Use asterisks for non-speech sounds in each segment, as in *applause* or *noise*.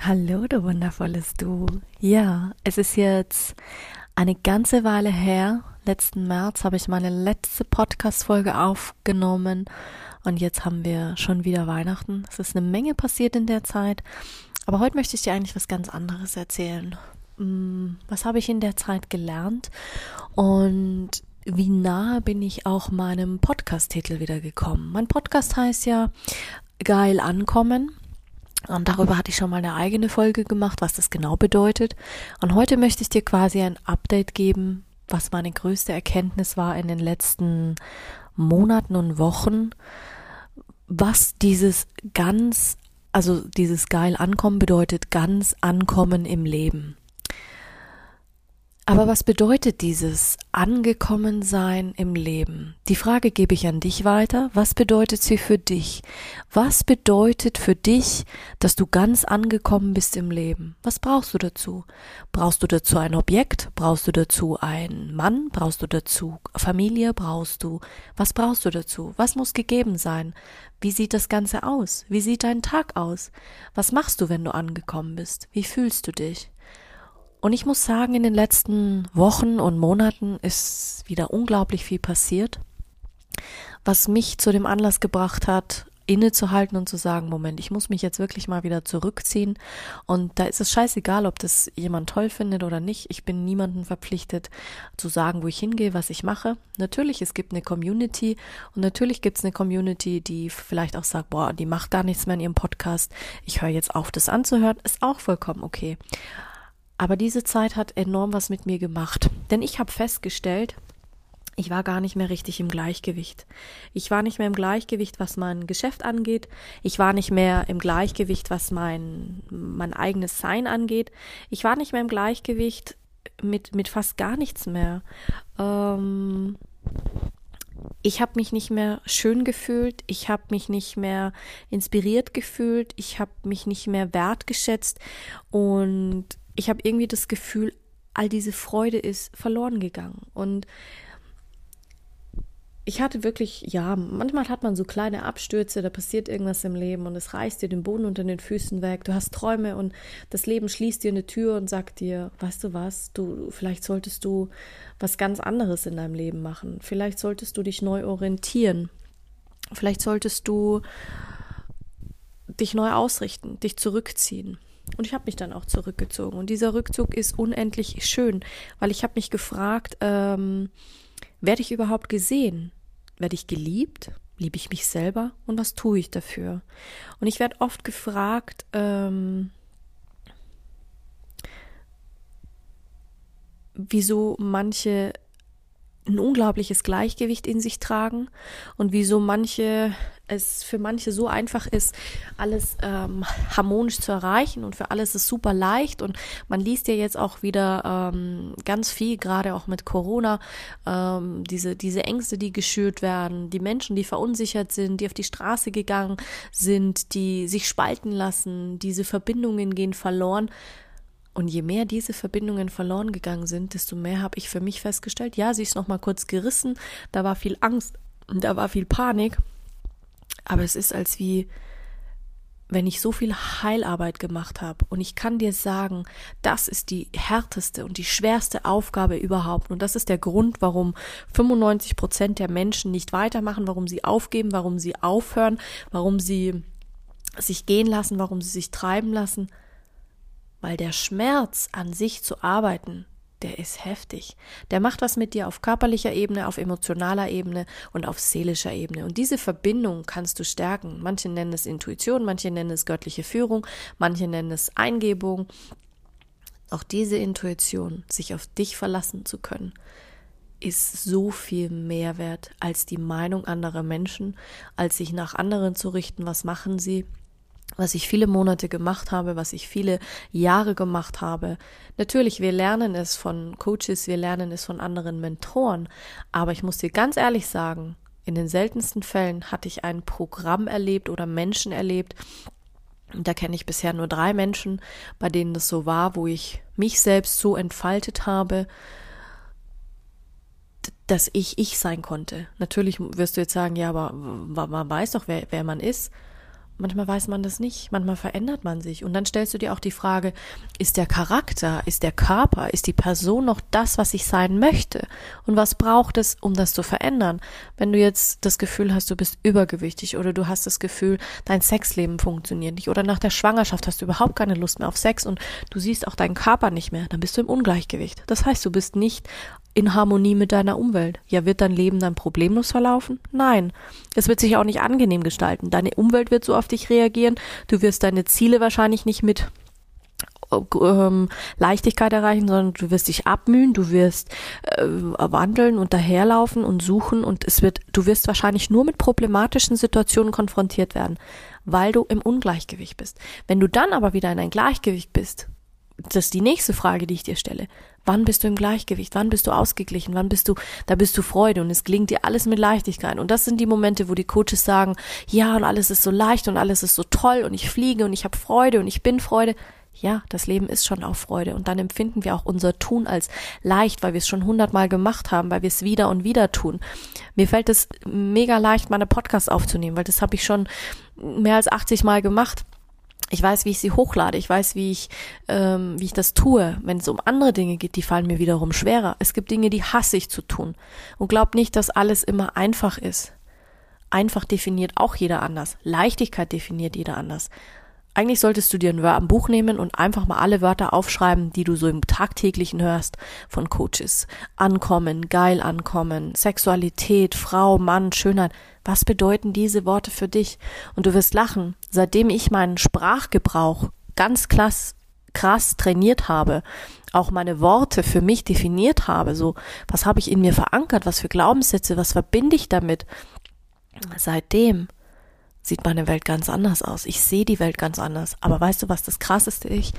Hallo, du wundervolles Du. Ja, es ist jetzt eine ganze Weile her. Letzten März habe ich meine letzte Podcast-Folge aufgenommen und jetzt haben wir schon wieder Weihnachten. Es ist eine Menge passiert in der Zeit, aber heute möchte ich dir eigentlich was ganz anderes erzählen. Mm, was habe ich in der Zeit gelernt und wie nahe bin ich auch meinem Podcast-Titel wieder gekommen? Mein Podcast heißt ja Geil ankommen und darüber hatte ich schon mal eine eigene Folge gemacht, was das genau bedeutet. Und heute möchte ich dir quasi ein Update geben, was meine größte Erkenntnis war in den letzten Monaten und Wochen, was dieses ganz, also dieses geil ankommen bedeutet, ganz ankommen im Leben. Aber was bedeutet dieses angekommen sein im Leben? Die Frage gebe ich an dich weiter. Was bedeutet sie für dich? Was bedeutet für dich, dass du ganz angekommen bist im Leben? Was brauchst du dazu? Brauchst du dazu ein Objekt? Brauchst du dazu einen Mann? Brauchst du dazu Familie? Brauchst du? Was brauchst du dazu? Was muss gegeben sein? Wie sieht das Ganze aus? Wie sieht dein Tag aus? Was machst du, wenn du angekommen bist? Wie fühlst du dich? Und ich muss sagen, in den letzten Wochen und Monaten ist wieder unglaublich viel passiert, was mich zu dem Anlass gebracht hat, innezuhalten und zu sagen, Moment, ich muss mich jetzt wirklich mal wieder zurückziehen. Und da ist es scheißegal, ob das jemand toll findet oder nicht. Ich bin niemandem verpflichtet zu sagen, wo ich hingehe, was ich mache. Natürlich, es gibt eine Community und natürlich gibt es eine Community, die vielleicht auch sagt, boah, die macht gar nichts mehr in ihrem Podcast. Ich höre jetzt auf, das anzuhören. Ist auch vollkommen okay. Aber diese Zeit hat enorm was mit mir gemacht. Denn ich habe festgestellt, ich war gar nicht mehr richtig im Gleichgewicht. Ich war nicht mehr im Gleichgewicht, was mein Geschäft angeht. Ich war nicht mehr im Gleichgewicht, was mein, mein eigenes Sein angeht. Ich war nicht mehr im Gleichgewicht mit, mit fast gar nichts mehr. Ähm, ich habe mich nicht mehr schön gefühlt, ich habe mich nicht mehr inspiriert gefühlt, ich habe mich nicht mehr wertgeschätzt und ich habe irgendwie das Gefühl, all diese Freude ist verloren gegangen. Und ich hatte wirklich, ja, manchmal hat man so kleine Abstürze, da passiert irgendwas im Leben und es reißt dir den Boden unter den Füßen weg. Du hast Träume und das Leben schließt dir eine Tür und sagt dir, weißt du was, du, vielleicht solltest du was ganz anderes in deinem Leben machen. Vielleicht solltest du dich neu orientieren. Vielleicht solltest du dich neu ausrichten, dich zurückziehen. Und ich habe mich dann auch zurückgezogen. Und dieser Rückzug ist unendlich schön, weil ich habe mich gefragt, ähm, werde ich überhaupt gesehen? Werde ich geliebt? Liebe ich mich selber? Und was tue ich dafür? Und ich werde oft gefragt, ähm, wieso manche ein unglaubliches Gleichgewicht in sich tragen und wieso manche es für manche so einfach ist, alles ähm, harmonisch zu erreichen und für alles ist super leicht und man liest ja jetzt auch wieder ähm, ganz viel, gerade auch mit Corona, ähm, diese, diese Ängste, die geschürt werden, die Menschen, die verunsichert sind, die auf die Straße gegangen sind, die sich spalten lassen, diese Verbindungen gehen verloren. Und je mehr diese Verbindungen verloren gegangen sind, desto mehr habe ich für mich festgestellt, ja, sie ist noch mal kurz gerissen, da war viel Angst, da war viel Panik, aber es ist als wie wenn ich so viel Heilarbeit gemacht habe und ich kann dir sagen, das ist die härteste und die schwerste Aufgabe überhaupt. Und das ist der Grund, warum 95 Prozent der Menschen nicht weitermachen, warum sie aufgeben, warum sie aufhören, warum sie sich gehen lassen, warum sie sich treiben lassen, weil der Schmerz an sich zu arbeiten, der ist heftig. Der macht was mit dir auf körperlicher Ebene, auf emotionaler Ebene und auf seelischer Ebene. Und diese Verbindung kannst du stärken. Manche nennen es Intuition, manche nennen es göttliche Führung, manche nennen es Eingebung. Auch diese Intuition, sich auf dich verlassen zu können, ist so viel mehr wert als die Meinung anderer Menschen, als sich nach anderen zu richten, was machen sie, was ich viele Monate gemacht habe, was ich viele Jahre gemacht habe. Natürlich, wir lernen es von Coaches, wir lernen es von anderen Mentoren, aber ich muss dir ganz ehrlich sagen, in den seltensten Fällen hatte ich ein Programm erlebt oder Menschen erlebt, da kenne ich bisher nur drei Menschen, bei denen das so war, wo ich mich selbst so entfaltet habe, dass ich ich sein konnte. Natürlich wirst du jetzt sagen, ja, aber man weiß doch, wer, wer man ist. Manchmal weiß man das nicht, manchmal verändert man sich. Und dann stellst du dir auch die Frage, ist der Charakter, ist der Körper, ist die Person noch das, was ich sein möchte? Und was braucht es, um das zu verändern? Wenn du jetzt das Gefühl hast, du bist übergewichtig oder du hast das Gefühl, dein Sexleben funktioniert nicht oder nach der Schwangerschaft hast du überhaupt keine Lust mehr auf Sex und du siehst auch deinen Körper nicht mehr, dann bist du im Ungleichgewicht. Das heißt, du bist nicht in Harmonie mit deiner Umwelt. Ja, wird dein Leben dann problemlos verlaufen? Nein. Es wird sich auch nicht angenehm gestalten. Deine Umwelt wird so auf dich reagieren. Du wirst deine Ziele wahrscheinlich nicht mit ähm, Leichtigkeit erreichen, sondern du wirst dich abmühen, du wirst äh, wandeln und daherlaufen und suchen und es wird, du wirst wahrscheinlich nur mit problematischen Situationen konfrontiert werden, weil du im Ungleichgewicht bist. Wenn du dann aber wieder in ein Gleichgewicht bist, das ist die nächste Frage, die ich dir stelle. Wann bist du im Gleichgewicht? Wann bist du ausgeglichen? Wann bist du, da bist du Freude und es gelingt dir alles mit Leichtigkeit. Und das sind die Momente, wo die Coaches sagen, ja, und alles ist so leicht und alles ist so toll und ich fliege und ich habe Freude und ich bin Freude. Ja, das Leben ist schon auch Freude und dann empfinden wir auch unser Tun als leicht, weil wir es schon hundertmal gemacht haben, weil wir es wieder und wieder tun. Mir fällt es mega leicht, meine Podcasts aufzunehmen, weil das habe ich schon mehr als 80 Mal gemacht ich weiß, wie ich sie hochlade, ich weiß, wie ich, ähm, wie ich das tue. Wenn es um andere Dinge geht, die fallen mir wiederum schwerer. Es gibt Dinge, die hasse ich zu tun. Und glaub nicht, dass alles immer einfach ist. Einfach definiert auch jeder anders. Leichtigkeit definiert jeder anders. Eigentlich solltest du dir ein Buch nehmen und einfach mal alle Wörter aufschreiben, die du so im tagtäglichen hörst von Coaches. Ankommen, geil ankommen, Sexualität, Frau, Mann, Schönheit. Was bedeuten diese Worte für dich? Und du wirst lachen. Seitdem ich meinen Sprachgebrauch ganz klass, krass trainiert habe, auch meine Worte für mich definiert habe, so, was habe ich in mir verankert, was für Glaubenssätze, was verbinde ich damit? Seitdem sieht meine Welt ganz anders aus. Ich sehe die Welt ganz anders. Aber weißt du, was das Krasseste ist?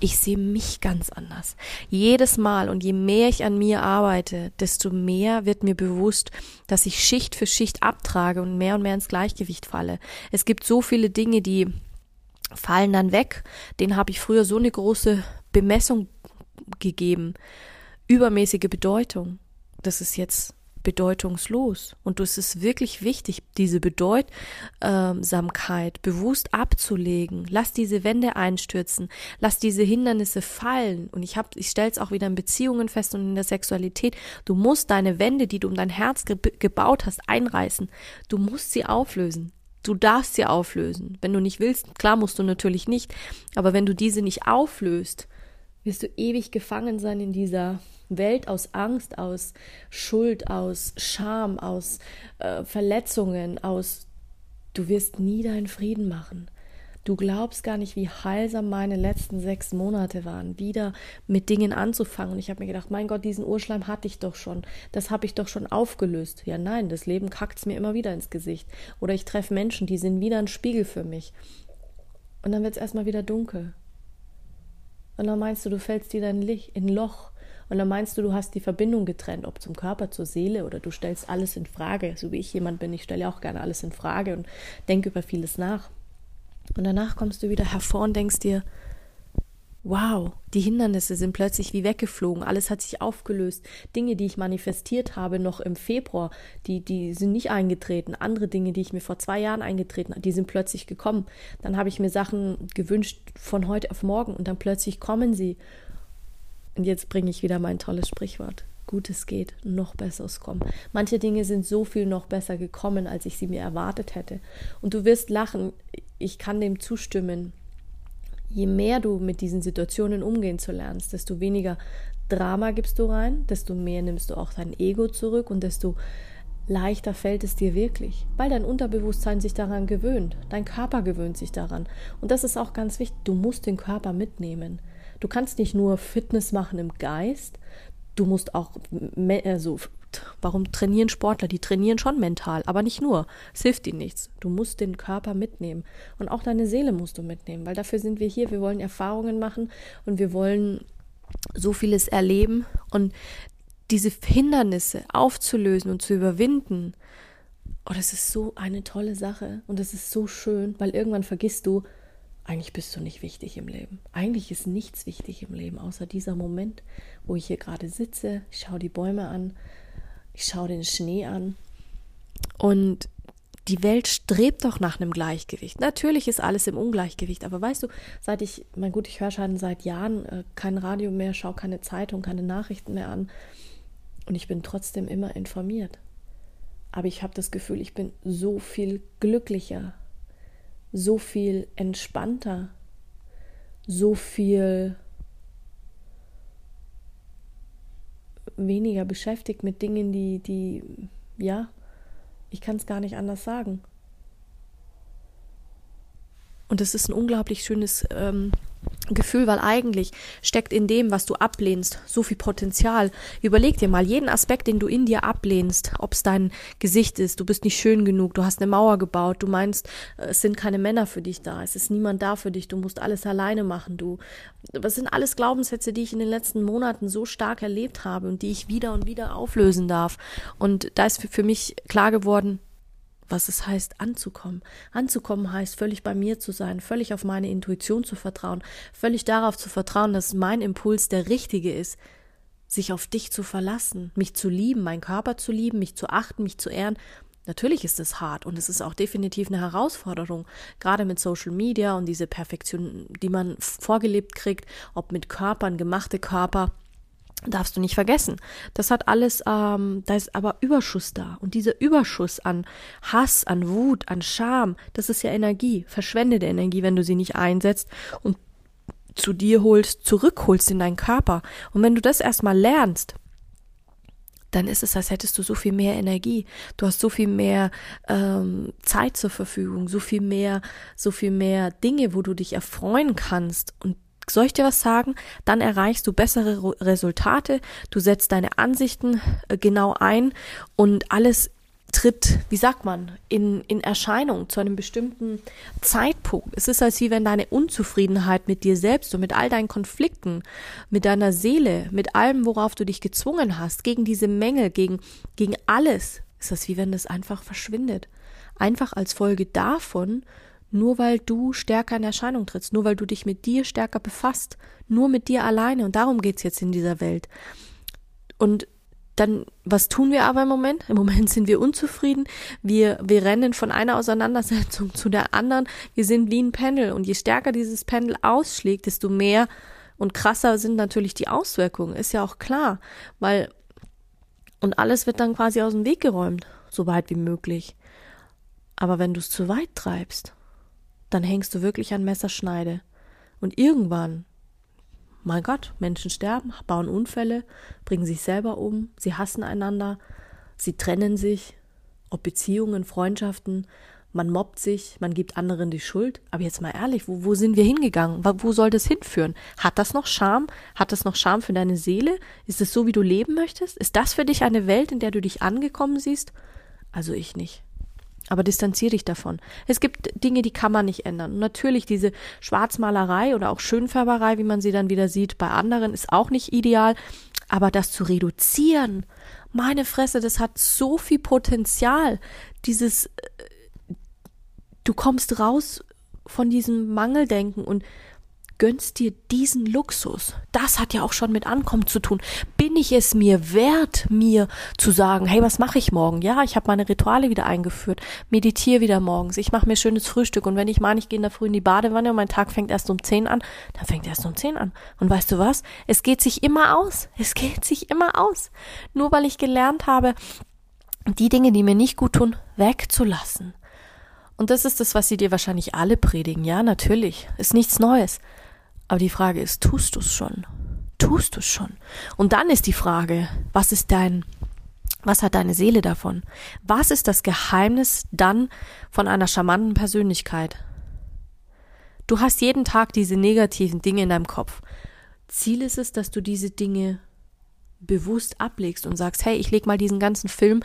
Ich sehe mich ganz anders. Jedes Mal und je mehr ich an mir arbeite, desto mehr wird mir bewusst, dass ich Schicht für Schicht abtrage und mehr und mehr ins Gleichgewicht falle. Es gibt so viele Dinge, die fallen dann weg. Den habe ich früher so eine große Bemessung gegeben. Übermäßige Bedeutung. Das ist jetzt bedeutungslos. Und es ist wirklich wichtig, diese Bedeutsamkeit bewusst abzulegen. Lass diese Wände einstürzen, lass diese Hindernisse fallen. Und ich habe, ich stelle es auch wieder in Beziehungen fest und in der Sexualität. Du musst deine Wände, die du um dein Herz ge gebaut hast, einreißen. Du musst sie auflösen. Du darfst sie auflösen. Wenn du nicht willst, klar musst du natürlich nicht. Aber wenn du diese nicht auflöst, wirst du ewig gefangen sein in dieser Welt aus Angst, aus Schuld, aus Scham, aus äh, Verletzungen, aus du wirst nie deinen Frieden machen. Du glaubst gar nicht, wie heilsam meine letzten sechs Monate waren, wieder mit Dingen anzufangen. Und ich habe mir gedacht, mein Gott, diesen Urschleim hatte ich doch schon. Das habe ich doch schon aufgelöst. Ja, nein, das Leben kackt's mir immer wieder ins Gesicht. Oder ich treffe Menschen, die sind wieder ein Spiegel für mich. Und dann wird's erstmal wieder dunkel. Und dann meinst du, du fällst dir dein Licht in ein Loch und dann meinst du, du hast die Verbindung getrennt, ob zum Körper, zur Seele oder du stellst alles in Frage. So wie ich jemand bin, ich stelle auch gerne alles in Frage und denke über vieles nach. Und danach kommst du wieder hervor und denkst dir, wow, die Hindernisse sind plötzlich wie weggeflogen, alles hat sich aufgelöst. Dinge, die ich manifestiert habe noch im Februar, die, die sind nicht eingetreten. Andere Dinge, die ich mir vor zwei Jahren eingetreten habe, die sind plötzlich gekommen. Dann habe ich mir Sachen gewünscht von heute auf morgen und dann plötzlich kommen sie. Und jetzt bringe ich wieder mein tolles Sprichwort. Gutes geht, noch besseres kommen. Manche Dinge sind so viel noch besser gekommen, als ich sie mir erwartet hätte. Und du wirst lachen, ich kann dem zustimmen. Je mehr du mit diesen Situationen umgehen zu lernst, desto weniger Drama gibst du rein, desto mehr nimmst du auch dein Ego zurück und desto leichter fällt es dir wirklich, weil dein Unterbewusstsein sich daran gewöhnt, dein Körper gewöhnt sich daran. Und das ist auch ganz wichtig, du musst den Körper mitnehmen. Du kannst nicht nur Fitness machen im Geist, du musst auch also warum trainieren Sportler? Die trainieren schon mental, aber nicht nur. Es hilft ihnen nichts. Du musst den Körper mitnehmen und auch deine Seele musst du mitnehmen, weil dafür sind wir hier. Wir wollen Erfahrungen machen und wir wollen so vieles erleben und diese Hindernisse aufzulösen und zu überwinden. Oh, das ist so eine tolle Sache und das ist so schön, weil irgendwann vergisst du, eigentlich bist du nicht wichtig im Leben. Eigentlich ist nichts wichtig im Leben, außer dieser Moment, wo ich hier gerade sitze. Ich schaue die Bäume an, ich schaue den Schnee an. Und die Welt strebt doch nach einem Gleichgewicht. Natürlich ist alles im Ungleichgewicht, aber weißt du, seit ich, mein gut, ich höre schon seit Jahren äh, kein Radio mehr, schaue keine Zeitung, keine Nachrichten mehr an und ich bin trotzdem immer informiert. Aber ich habe das Gefühl, ich bin so viel glücklicher, so viel entspannter, so viel weniger beschäftigt mit Dingen, die, die, ja, ich kann es gar nicht anders sagen. Und es ist ein unglaublich schönes ähm, Gefühl, weil eigentlich steckt in dem, was du ablehnst, so viel Potenzial. Überleg dir mal jeden Aspekt, den du in dir ablehnst, ob es dein Gesicht ist, du bist nicht schön genug, du hast eine Mauer gebaut, du meinst, es sind keine Männer für dich da, es ist niemand da für dich, du musst alles alleine machen, du. Das sind alles Glaubenssätze, die ich in den letzten Monaten so stark erlebt habe und die ich wieder und wieder auflösen darf. Und da ist für mich klar geworden, was es heißt, anzukommen. Anzukommen heißt, völlig bei mir zu sein, völlig auf meine Intuition zu vertrauen, völlig darauf zu vertrauen, dass mein Impuls der richtige ist, sich auf dich zu verlassen, mich zu lieben, meinen Körper zu lieben, mich zu achten, mich zu ehren. Natürlich ist es hart und es ist auch definitiv eine Herausforderung, gerade mit Social Media und diese Perfektion, die man vorgelebt kriegt, ob mit Körpern, gemachte Körper darfst du nicht vergessen. Das hat alles, ähm, da ist aber Überschuss da. Und dieser Überschuss an Hass, an Wut, an Scham, das ist ja Energie, verschwendete Energie, wenn du sie nicht einsetzt und zu dir holst, zurückholst in deinen Körper. Und wenn du das erstmal lernst, dann ist es, als hättest du so viel mehr Energie. Du hast so viel mehr ähm, Zeit zur Verfügung, so viel mehr, so viel mehr Dinge, wo du dich erfreuen kannst. Und soll ich dir was sagen? Dann erreichst du bessere Resultate, du setzt deine Ansichten äh, genau ein und alles tritt, wie sagt man, in, in Erscheinung zu einem bestimmten Zeitpunkt. Es ist, als wie wenn deine Unzufriedenheit mit dir selbst und mit all deinen Konflikten, mit deiner Seele, mit allem, worauf du dich gezwungen hast, gegen diese Mängel, gegen, gegen alles, ist das wie wenn das einfach verschwindet. Einfach als Folge davon, nur weil du stärker in Erscheinung trittst, nur weil du dich mit dir stärker befasst, nur mit dir alleine. Und darum geht's jetzt in dieser Welt. Und dann, was tun wir aber im Moment? Im Moment sind wir unzufrieden. Wir, wir rennen von einer Auseinandersetzung zu der anderen. Wir sind wie ein Pendel. Und je stärker dieses Pendel ausschlägt, desto mehr und krasser sind natürlich die Auswirkungen. Ist ja auch klar. Weil, und alles wird dann quasi aus dem Weg geräumt, so weit wie möglich. Aber wenn du es zu weit treibst, dann hängst du wirklich an Messerschneide. Und irgendwann, mein Gott, Menschen sterben, bauen Unfälle, bringen sich selber um, sie hassen einander, sie trennen sich, ob Beziehungen, Freundschaften, man mobbt sich, man gibt anderen die Schuld. Aber jetzt mal ehrlich, wo, wo sind wir hingegangen? Wo soll das hinführen? Hat das noch Scham? Hat das noch Scham für deine Seele? Ist es so, wie du leben möchtest? Ist das für dich eine Welt, in der du dich angekommen siehst? Also ich nicht. Aber distanziere dich davon. Es gibt Dinge, die kann man nicht ändern. Und natürlich diese Schwarzmalerei oder auch Schönfärberei, wie man sie dann wieder sieht, bei anderen ist auch nicht ideal. Aber das zu reduzieren, meine Fresse, das hat so viel Potenzial. Dieses, äh, du kommst raus von diesem Mangeldenken und gönnst dir diesen Luxus. Das hat ja auch schon mit Ankommen zu tun. Bin ich es mir wert, mir zu sagen, hey, was mache ich morgen? Ja, ich habe meine Rituale wieder eingeführt, meditiere wieder morgens, ich mache mir schönes Frühstück und wenn ich meine, ich gehe in der Früh in die Badewanne und mein Tag fängt erst um 10 an, dann fängt er erst um 10 an. Und weißt du was? Es geht sich immer aus. Es geht sich immer aus. Nur weil ich gelernt habe, die Dinge, die mir nicht gut tun, wegzulassen. Und das ist das, was sie dir wahrscheinlich alle predigen. Ja, natürlich. Ist nichts Neues. Aber die Frage ist, tust du es schon? Tust du es schon? Und dann ist die Frage, was ist dein, was hat deine Seele davon? Was ist das Geheimnis dann von einer charmanten Persönlichkeit? Du hast jeden Tag diese negativen Dinge in deinem Kopf. Ziel ist es, dass du diese Dinge bewusst ablegst und sagst, hey, ich leg mal diesen ganzen Film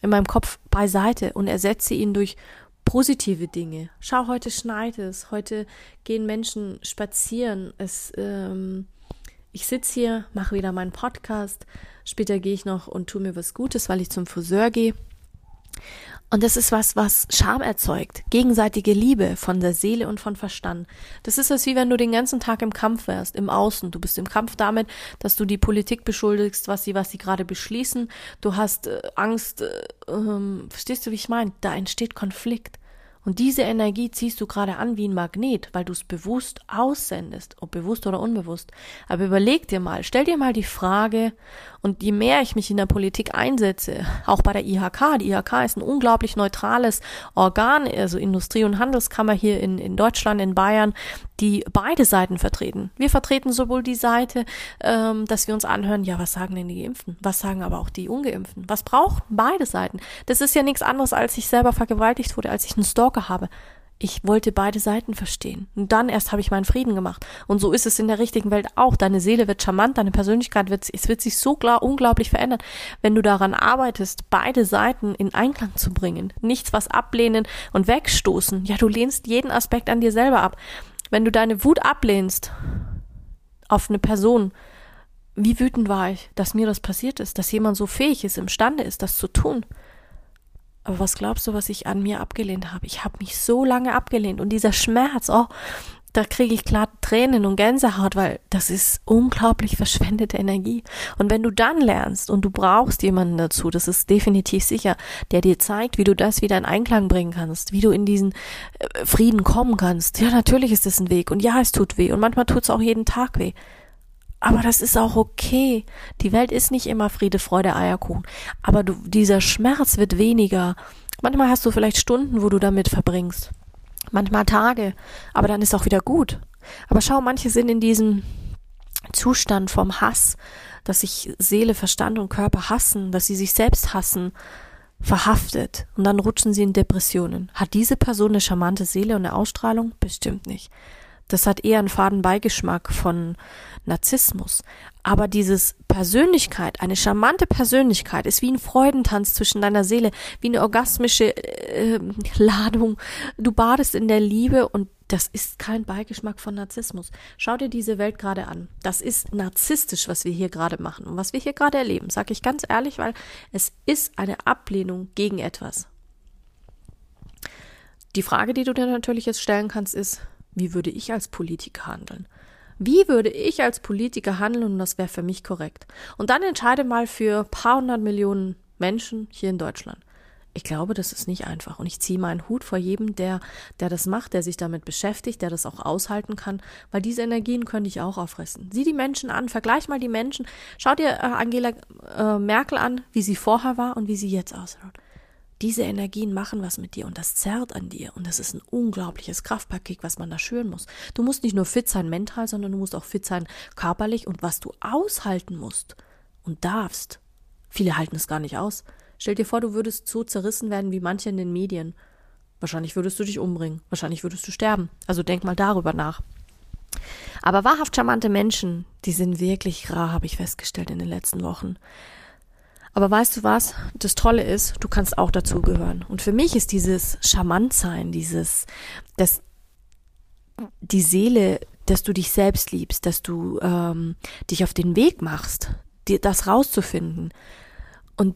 in meinem Kopf beiseite und ersetze ihn durch positive Dinge. Schau, heute schneit es, heute gehen Menschen spazieren. Es, ähm, ich sitze hier, mache wieder meinen Podcast. Später gehe ich noch und tue mir was Gutes, weil ich zum Friseur gehe. Und das ist was, was Scham erzeugt. Gegenseitige Liebe von der Seele und von Verstand. Das ist es wie wenn du den ganzen Tag im Kampf wärst, im Außen. Du bist im Kampf damit, dass du die Politik beschuldigst, was sie, was sie gerade beschließen. Du hast äh, Angst, äh, ähm, verstehst du, wie ich meine? Da entsteht Konflikt. Und diese Energie ziehst du gerade an wie ein Magnet, weil du es bewusst aussendest, ob bewusst oder unbewusst. Aber überleg dir mal, stell dir mal die Frage, und je mehr ich mich in der Politik einsetze, auch bei der IHK, die IHK ist ein unglaublich neutrales Organ, also Industrie- und Handelskammer hier in, in Deutschland, in Bayern, die beide Seiten vertreten. Wir vertreten sowohl die Seite, ähm, dass wir uns anhören, ja, was sagen denn die Geimpften? Was sagen aber auch die Ungeimpften? Was brauchen beide Seiten? Das ist ja nichts anderes, als ich selber vergewaltigt wurde, als ich einen Stalker habe. Ich wollte beide Seiten verstehen. Und dann erst habe ich meinen Frieden gemacht. Und so ist es in der richtigen Welt auch. Deine Seele wird charmant, deine Persönlichkeit wird, es wird sich so klar, unglaublich verändern, wenn du daran arbeitest, beide Seiten in Einklang zu bringen. Nichts was ablehnen und wegstoßen. Ja, du lehnst jeden Aspekt an dir selber ab. Wenn du deine Wut ablehnst auf eine Person, wie wütend war ich, dass mir das passiert ist, dass jemand so fähig ist, imstande ist, das zu tun. Aber was glaubst du, was ich an mir abgelehnt habe? Ich habe mich so lange abgelehnt und dieser Schmerz, oh, da kriege ich klar Tränen und Gänsehaut, weil das ist unglaublich verschwendete Energie. Und wenn du dann lernst und du brauchst jemanden dazu, das ist definitiv sicher, der dir zeigt, wie du das wieder in Einklang bringen kannst, wie du in diesen äh, Frieden kommen kannst. Ja, natürlich ist das ein Weg und ja, es tut weh und manchmal tut es auch jeden Tag weh. Aber das ist auch okay. Die Welt ist nicht immer Friede, Freude, Eierkuchen. Aber du, dieser Schmerz wird weniger. Manchmal hast du vielleicht Stunden, wo du damit verbringst manchmal Tage, aber dann ist auch wieder gut. Aber schau, manche sind in diesem Zustand vom Hass, dass sich Seele, Verstand und Körper hassen, dass sie sich selbst hassen, verhaftet und dann rutschen sie in Depressionen. Hat diese Person eine charmante Seele und eine Ausstrahlung? Bestimmt nicht. Das hat eher einen faden Beigeschmack von Narzissmus. Aber dieses Persönlichkeit, eine charmante Persönlichkeit, ist wie ein Freudentanz zwischen deiner Seele, wie eine orgasmische äh, Ladung. Du badest in der Liebe und das ist kein Beigeschmack von Narzissmus. Schau dir diese Welt gerade an. Das ist narzisstisch, was wir hier gerade machen und was wir hier gerade erleben. Sag ich ganz ehrlich, weil es ist eine Ablehnung gegen etwas. Die Frage, die du dir natürlich jetzt stellen kannst, ist, wie würde ich als Politiker handeln? Wie würde ich als Politiker handeln und das wäre für mich korrekt? Und dann entscheide mal für ein paar hundert Millionen Menschen hier in Deutschland. Ich glaube, das ist nicht einfach. Und ich ziehe meinen Hut vor jedem, der, der das macht, der sich damit beschäftigt, der das auch aushalten kann, weil diese Energien könnte ich auch auffressen. Sieh die Menschen an, vergleich mal die Menschen. Schau dir äh, Angela äh, Merkel an, wie sie vorher war und wie sie jetzt ausschaut. Diese Energien machen was mit dir und das zerrt an dir und das ist ein unglaubliches Kraftpaket, was man da schüren muss. Du musst nicht nur fit sein mental, sondern du musst auch fit sein körperlich und was du aushalten musst und darfst. Viele halten es gar nicht aus. Stell dir vor, du würdest so zerrissen werden wie manche in den Medien. Wahrscheinlich würdest du dich umbringen, wahrscheinlich würdest du sterben. Also denk mal darüber nach. Aber wahrhaft charmante Menschen, die sind wirklich rar, habe ich festgestellt in den letzten Wochen. Aber weißt du was? Das Tolle ist, du kannst auch dazugehören. Und für mich ist dieses Charmantsein, dieses, dass die Seele, dass du dich selbst liebst, dass du ähm, dich auf den Weg machst, dir das rauszufinden und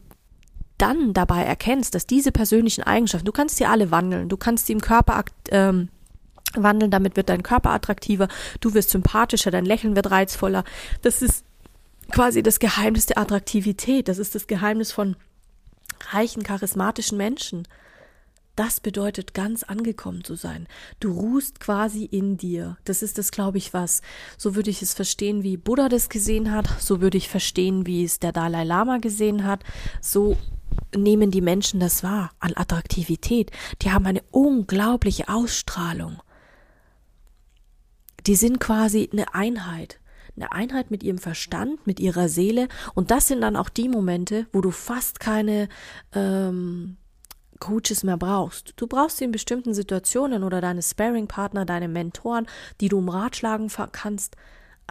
dann dabei erkennst, dass diese persönlichen Eigenschaften, du kannst sie alle wandeln, du kannst sie im Körper ähm, wandeln, damit wird dein Körper attraktiver, du wirst sympathischer, dein Lächeln wird reizvoller. Das ist quasi das Geheimnis der Attraktivität. Das ist das Geheimnis von reichen, charismatischen Menschen. Das bedeutet, ganz angekommen zu sein. Du ruhst quasi in dir. Das ist das, glaube ich, was. So würde ich es verstehen, wie Buddha das gesehen hat. So würde ich verstehen, wie es der Dalai Lama gesehen hat. So nehmen die Menschen das wahr an Attraktivität. Die haben eine unglaubliche Ausstrahlung. Die sind quasi eine Einheit eine Einheit mit ihrem Verstand, mit ihrer Seele. Und das sind dann auch die Momente, wo du fast keine ähm, Coaches mehr brauchst. Du brauchst sie in bestimmten Situationen oder deine Sparing-Partner, deine Mentoren, die du um Ratschlagen kannst.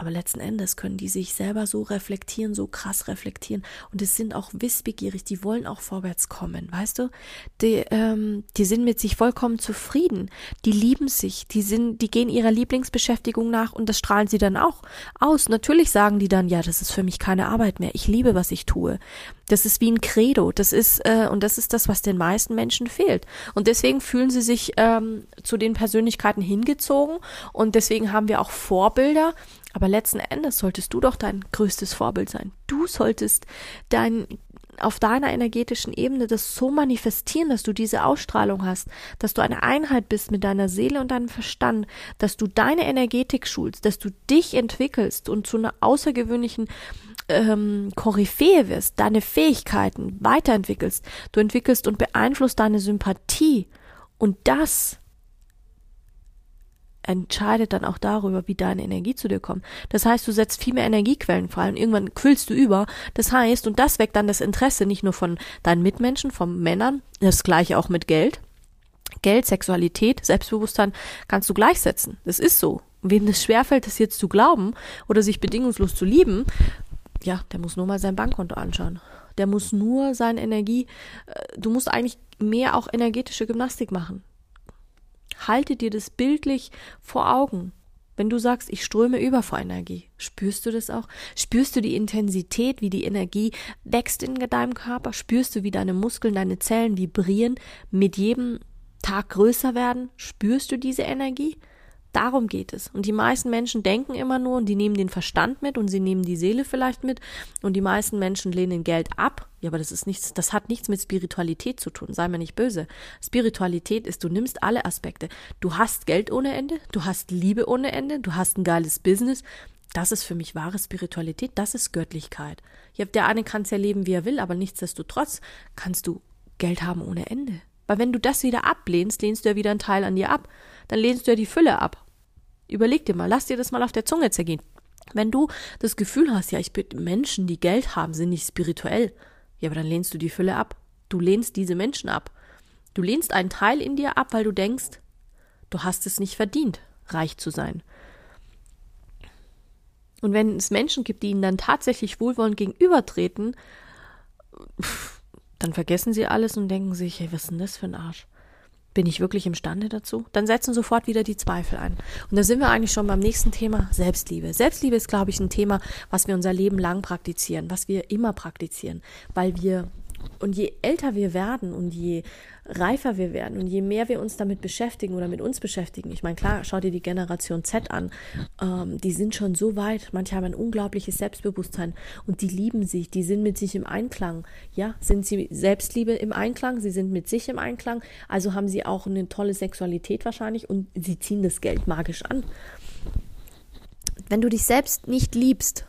Aber letzten Endes können die sich selber so reflektieren, so krass reflektieren. Und es sind auch wissbegierig, die wollen auch vorwärts kommen, weißt du? Die, ähm, die sind mit sich vollkommen zufrieden. Die lieben sich, die sind, die gehen ihrer Lieblingsbeschäftigung nach und das strahlen sie dann auch aus. Natürlich sagen die dann, ja, das ist für mich keine Arbeit mehr. Ich liebe, was ich tue. Das ist wie ein Credo. Das ist, äh, und das ist das, was den meisten Menschen fehlt. Und deswegen fühlen sie sich ähm, zu den Persönlichkeiten hingezogen. Und deswegen haben wir auch Vorbilder. Aber letzten Endes solltest du doch dein größtes Vorbild sein. Du solltest dein auf deiner energetischen Ebene das so manifestieren, dass du diese Ausstrahlung hast, dass du eine Einheit bist mit deiner Seele und deinem Verstand, dass du deine Energetik schulst, dass du dich entwickelst und zu einer außergewöhnlichen ähm, Koryphäe wirst, deine Fähigkeiten weiterentwickelst, du entwickelst und beeinflusst deine Sympathie und das entscheidet dann auch darüber, wie deine Energie zu dir kommt. Das heißt, du setzt viel mehr Energiequellen frei und irgendwann quillst du über. Das heißt, und das weckt dann das Interesse nicht nur von deinen Mitmenschen, von Männern, das gleiche auch mit Geld. Geld, Sexualität, Selbstbewusstsein kannst du gleichsetzen. Das ist so. Wem es schwerfällt, das jetzt zu glauben oder sich bedingungslos zu lieben, ja, der muss nur mal sein Bankkonto anschauen. Der muss nur seine Energie, äh, du musst eigentlich mehr auch energetische Gymnastik machen. Halte dir das bildlich vor Augen. Wenn du sagst, ich ströme über vor Energie, spürst du das auch? Spürst du die Intensität, wie die Energie wächst in deinem Körper? Spürst du, wie deine Muskeln, deine Zellen vibrieren, mit jedem Tag größer werden? Spürst du diese Energie? Darum geht es. Und die meisten Menschen denken immer nur und die nehmen den Verstand mit und sie nehmen die Seele vielleicht mit und die meisten Menschen lehnen Geld ab. Ja, aber das ist nichts, das hat nichts mit Spiritualität zu tun. Sei mir nicht böse. Spiritualität ist, du nimmst alle Aspekte. Du hast Geld ohne Ende, du hast Liebe ohne Ende, du hast ein geiles Business. Das ist für mich wahre Spiritualität, das ist Göttlichkeit. Ja, der eine kann es ja leben, wie er will, aber nichtsdestotrotz kannst du Geld haben ohne Ende. Weil wenn du das wieder ablehnst, lehnst du ja wieder einen Teil an dir ab. Dann lehnst du ja die Fülle ab. Überleg dir mal, lass dir das mal auf der Zunge zergehen. Wenn du das Gefühl hast, ja, ich bin Menschen, die Geld haben, sind nicht spirituell, ja, aber dann lehnst du die Fülle ab. Du lehnst diese Menschen ab. Du lehnst einen Teil in dir ab, weil du denkst, du hast es nicht verdient, reich zu sein. Und wenn es Menschen gibt, die ihnen dann tatsächlich wohlwollend gegenübertreten, dann vergessen sie alles und denken sich, hey, was ist denn das für ein Arsch? Bin ich wirklich imstande dazu? Dann setzen sofort wieder die Zweifel ein. Und da sind wir eigentlich schon beim nächsten Thema, Selbstliebe. Selbstliebe ist, glaube ich, ein Thema, was wir unser Leben lang praktizieren, was wir immer praktizieren, weil wir und je älter wir werden und je reifer wir werden und je mehr wir uns damit beschäftigen oder mit uns beschäftigen, ich meine, klar, schau dir die Generation Z an, ähm, die sind schon so weit, manche haben ein unglaubliches Selbstbewusstsein und die lieben sich, die sind mit sich im Einklang. Ja, sind sie Selbstliebe im Einklang, sie sind mit sich im Einklang, also haben sie auch eine tolle Sexualität wahrscheinlich und sie ziehen das Geld magisch an. Wenn du dich selbst nicht liebst,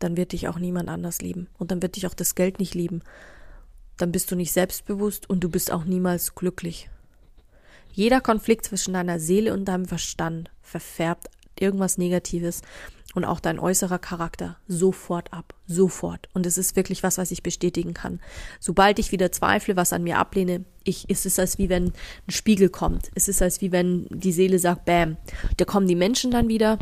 dann wird dich auch niemand anders lieben und dann wird dich auch das Geld nicht lieben dann bist du nicht selbstbewusst und du bist auch niemals glücklich. Jeder Konflikt zwischen deiner Seele und deinem Verstand verfärbt irgendwas Negatives und auch dein äußerer Charakter sofort ab, sofort. Und es ist wirklich was, was ich bestätigen kann. Sobald ich wieder zweifle, was an mir ablehne, ich, ist es als wie wenn ein Spiegel kommt. Es ist als wie wenn die Seele sagt, bam, da kommen die Menschen dann wieder.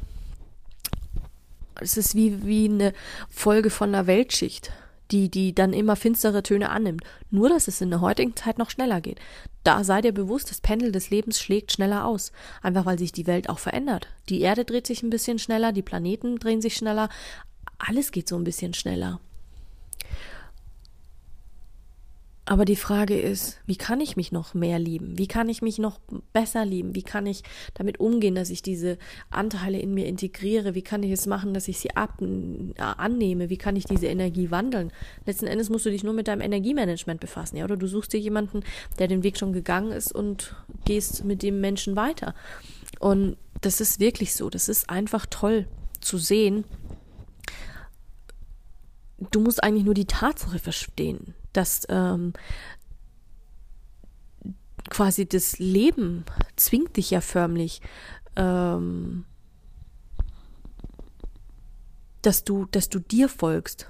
Es ist wie, wie eine Folge von einer Weltschicht die, die dann immer finstere Töne annimmt. Nur, dass es in der heutigen Zeit noch schneller geht. Da sei dir bewusst, das Pendel des Lebens schlägt schneller aus. Einfach weil sich die Welt auch verändert. Die Erde dreht sich ein bisschen schneller, die Planeten drehen sich schneller. Alles geht so ein bisschen schneller. Aber die Frage ist, wie kann ich mich noch mehr lieben? Wie kann ich mich noch besser lieben? Wie kann ich damit umgehen, dass ich diese Anteile in mir integriere? Wie kann ich es machen, dass ich sie ab, äh, annehme? Wie kann ich diese Energie wandeln? Letzten Endes musst du dich nur mit deinem Energiemanagement befassen, ja? Oder du suchst dir jemanden, der den Weg schon gegangen ist und gehst mit dem Menschen weiter. Und das ist wirklich so. Das ist einfach toll zu sehen. Du musst eigentlich nur die Tatsache verstehen, dass ähm, quasi das Leben zwingt dich ja förmlich, ähm, dass du, dass du dir folgst.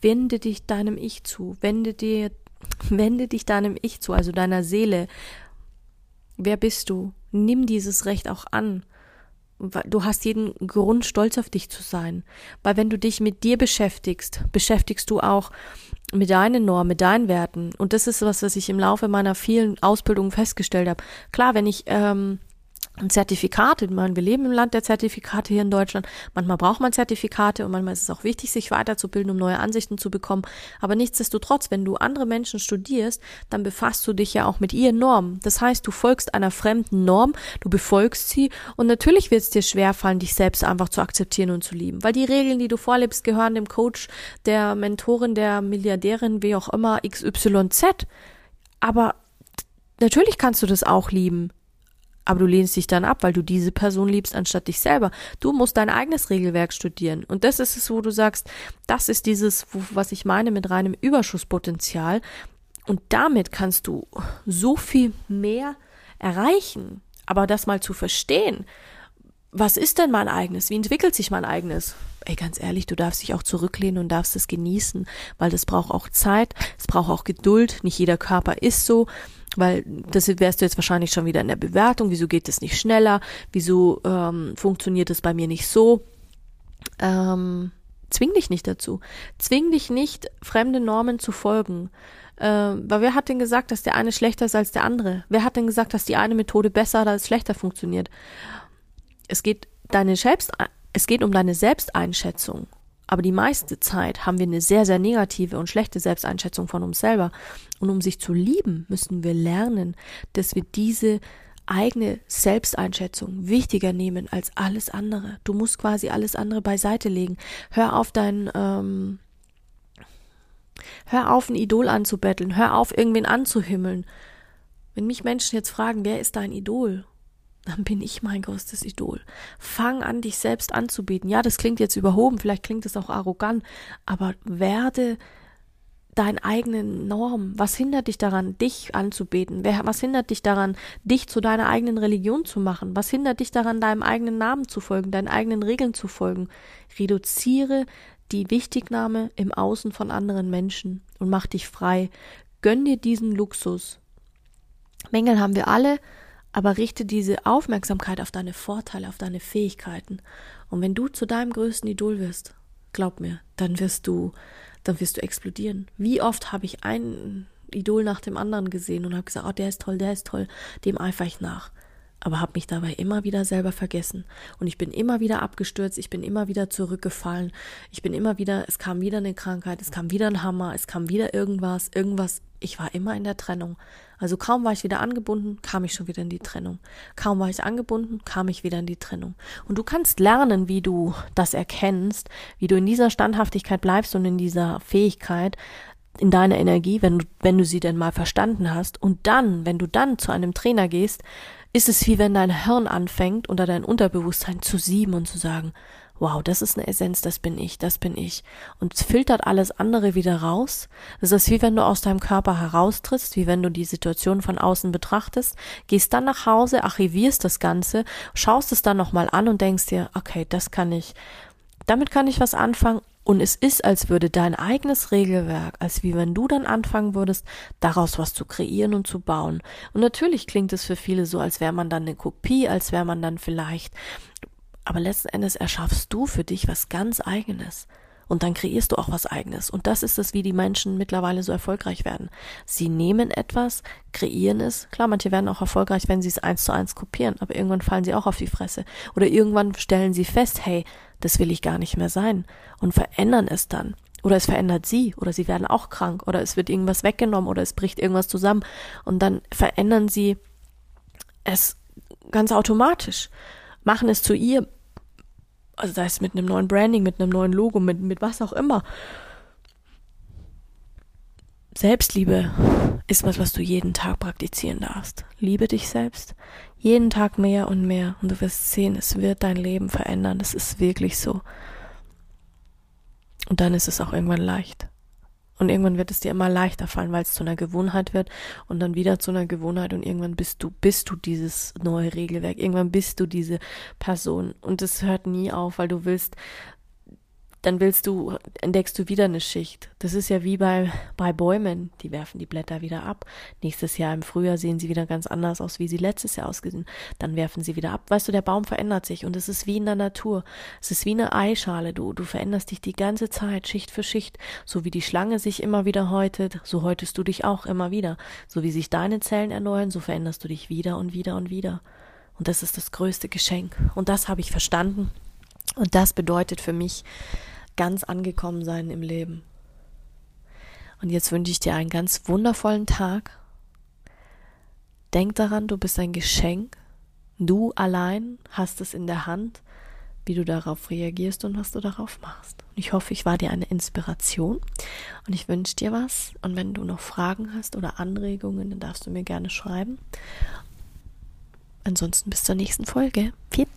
Wende dich deinem Ich zu, wende dir *laughs* Wende dich deinem Ich zu, also deiner Seele. Wer bist du? Nimm dieses Recht auch an. Du hast jeden Grund, stolz auf dich zu sein. Weil wenn du dich mit dir beschäftigst, beschäftigst du auch mit deinen Normen, mit deinen Werten. Und das ist was, was ich im Laufe meiner vielen Ausbildungen festgestellt habe. Klar, wenn ich ähm, ein Zertifikat, ich meine, wir leben im Land der Zertifikate hier in Deutschland. Manchmal braucht man Zertifikate und manchmal ist es auch wichtig, sich weiterzubilden, um neue Ansichten zu bekommen. Aber nichtsdestotrotz, wenn du andere Menschen studierst, dann befasst du dich ja auch mit ihren Normen. Das heißt, du folgst einer fremden Norm, du befolgst sie und natürlich wird es dir schwerfallen, dich selbst einfach zu akzeptieren und zu lieben. Weil die Regeln, die du vorlebst, gehören dem Coach, der Mentorin, der Milliardärin, wie auch immer, XYZ. Aber natürlich kannst du das auch lieben aber du lehnst dich dann ab, weil du diese Person liebst, anstatt dich selber. Du musst dein eigenes Regelwerk studieren. Und das ist es, wo du sagst, das ist dieses, was ich meine mit reinem Überschusspotenzial. Und damit kannst du so viel mehr erreichen. Aber das mal zu verstehen, was ist denn mein eigenes? Wie entwickelt sich mein eigenes? Ey, ganz ehrlich, du darfst dich auch zurücklehnen und darfst es genießen, weil das braucht auch Zeit, es braucht auch Geduld. Nicht jeder Körper ist so weil das wärst du jetzt wahrscheinlich schon wieder in der Bewertung, wieso geht es nicht schneller, wieso ähm, funktioniert es bei mir nicht so. Ähm, zwing dich nicht dazu. Zwing dich nicht, fremde Normen zu folgen. Ähm, weil wer hat denn gesagt, dass der eine schlechter ist als der andere? Wer hat denn gesagt, dass die eine Methode besser oder schlechter funktioniert? Es geht deine Selbst, es geht um deine Selbsteinschätzung. Aber die meiste Zeit haben wir eine sehr, sehr negative und schlechte Selbsteinschätzung von uns selber. Und um sich zu lieben, müssen wir lernen, dass wir diese eigene Selbsteinschätzung wichtiger nehmen als alles andere. Du musst quasi alles andere beiseite legen. Hör auf dein, ähm, hör auf ein Idol anzubetteln, hör auf irgendwen anzuhimmeln. Wenn mich Menschen jetzt fragen, wer ist dein Idol? Dann bin ich mein größtes Idol. Fang an, dich selbst anzubieten. Ja, das klingt jetzt überhoben, vielleicht klingt es auch arrogant, aber werde dein eigenen Norm. Was hindert dich daran, dich anzubeten? Was hindert dich daran, dich zu deiner eigenen Religion zu machen? Was hindert dich daran, deinem eigenen Namen zu folgen, deinen eigenen Regeln zu folgen? Reduziere die Wichtignahme im Außen von anderen Menschen und mach dich frei. Gönn dir diesen Luxus. Mängel haben wir alle, aber richte diese Aufmerksamkeit auf deine Vorteile, auf deine Fähigkeiten. Und wenn du zu deinem größten Idol wirst, glaub mir, dann wirst du, dann wirst du explodieren. Wie oft habe ich ein Idol nach dem anderen gesehen und habe gesagt, oh, der ist toll, der ist toll, dem eifere ich nach aber habe mich dabei immer wieder selber vergessen. Und ich bin immer wieder abgestürzt, ich bin immer wieder zurückgefallen, ich bin immer wieder, es kam wieder eine Krankheit, es kam wieder ein Hammer, es kam wieder irgendwas, irgendwas. Ich war immer in der Trennung. Also kaum war ich wieder angebunden, kam ich schon wieder in die Trennung. Kaum war ich angebunden, kam ich wieder in die Trennung. Und du kannst lernen, wie du das erkennst, wie du in dieser Standhaftigkeit bleibst und in dieser Fähigkeit, in deiner Energie, wenn du, wenn du sie denn mal verstanden hast. Und dann, wenn du dann zu einem Trainer gehst, ist es wie wenn dein Hirn anfängt, unter dein Unterbewusstsein zu sieben und zu sagen, wow, das ist eine Essenz, das bin ich, das bin ich. Und filtert alles andere wieder raus. Das ist wie wenn du aus deinem Körper heraustrittst, wie wenn du die Situation von außen betrachtest, gehst dann nach Hause, archivierst das Ganze, schaust es dann nochmal an und denkst dir, okay, das kann ich, damit kann ich was anfangen und es ist, als würde dein eigenes Regelwerk, als wie wenn du dann anfangen würdest, daraus was zu kreieren und zu bauen. Und natürlich klingt es für viele so, als wäre man dann eine Kopie, als wäre man dann vielleicht, aber letzten Endes erschaffst du für dich was ganz eigenes. Und dann kreierst du auch was eigenes. Und das ist es, wie die Menschen mittlerweile so erfolgreich werden. Sie nehmen etwas, kreieren es. Klar, manche werden auch erfolgreich, wenn sie es eins zu eins kopieren, aber irgendwann fallen sie auch auf die Fresse. Oder irgendwann stellen sie fest, hey, das will ich gar nicht mehr sein und verändern es dann. Oder es verändert sie oder sie werden auch krank oder es wird irgendwas weggenommen oder es bricht irgendwas zusammen und dann verändern sie es ganz automatisch, machen es zu ihr, also sei es mit einem neuen Branding, mit einem neuen Logo, mit, mit was auch immer. Selbstliebe ist was, was du jeden Tag praktizieren darfst. Liebe dich selbst. Jeden Tag mehr und mehr. Und du wirst sehen, es wird dein Leben verändern. Das ist wirklich so. Und dann ist es auch irgendwann leicht. Und irgendwann wird es dir immer leichter fallen, weil es zu einer Gewohnheit wird und dann wieder zu einer Gewohnheit und irgendwann bist du, bist du dieses neue Regelwerk. Irgendwann bist du diese Person und es hört nie auf, weil du willst dann willst du, entdeckst du wieder eine Schicht. Das ist ja wie bei, bei Bäumen. Die werfen die Blätter wieder ab. Nächstes Jahr im Frühjahr sehen sie wieder ganz anders aus, wie sie letztes Jahr ausgesehen. Dann werfen sie wieder ab. Weißt du, der Baum verändert sich und es ist wie in der Natur. Es ist wie eine Eischale. Du, du veränderst dich die ganze Zeit, Schicht für Schicht. So wie die Schlange sich immer wieder häutet, so häutest du dich auch immer wieder. So wie sich deine Zellen erneuern, so veränderst du dich wieder und wieder und wieder. Und das ist das größte Geschenk. Und das habe ich verstanden. Und das bedeutet für mich, ganz angekommen sein im Leben. Und jetzt wünsche ich dir einen ganz wundervollen Tag. Denk daran, du bist ein Geschenk. Du allein hast es in der Hand, wie du darauf reagierst und was du darauf machst. Und ich hoffe, ich war dir eine Inspiration und ich wünsche dir was. Und wenn du noch Fragen hast oder Anregungen, dann darfst du mir gerne schreiben. Ansonsten bis zur nächsten Folge. Pfiat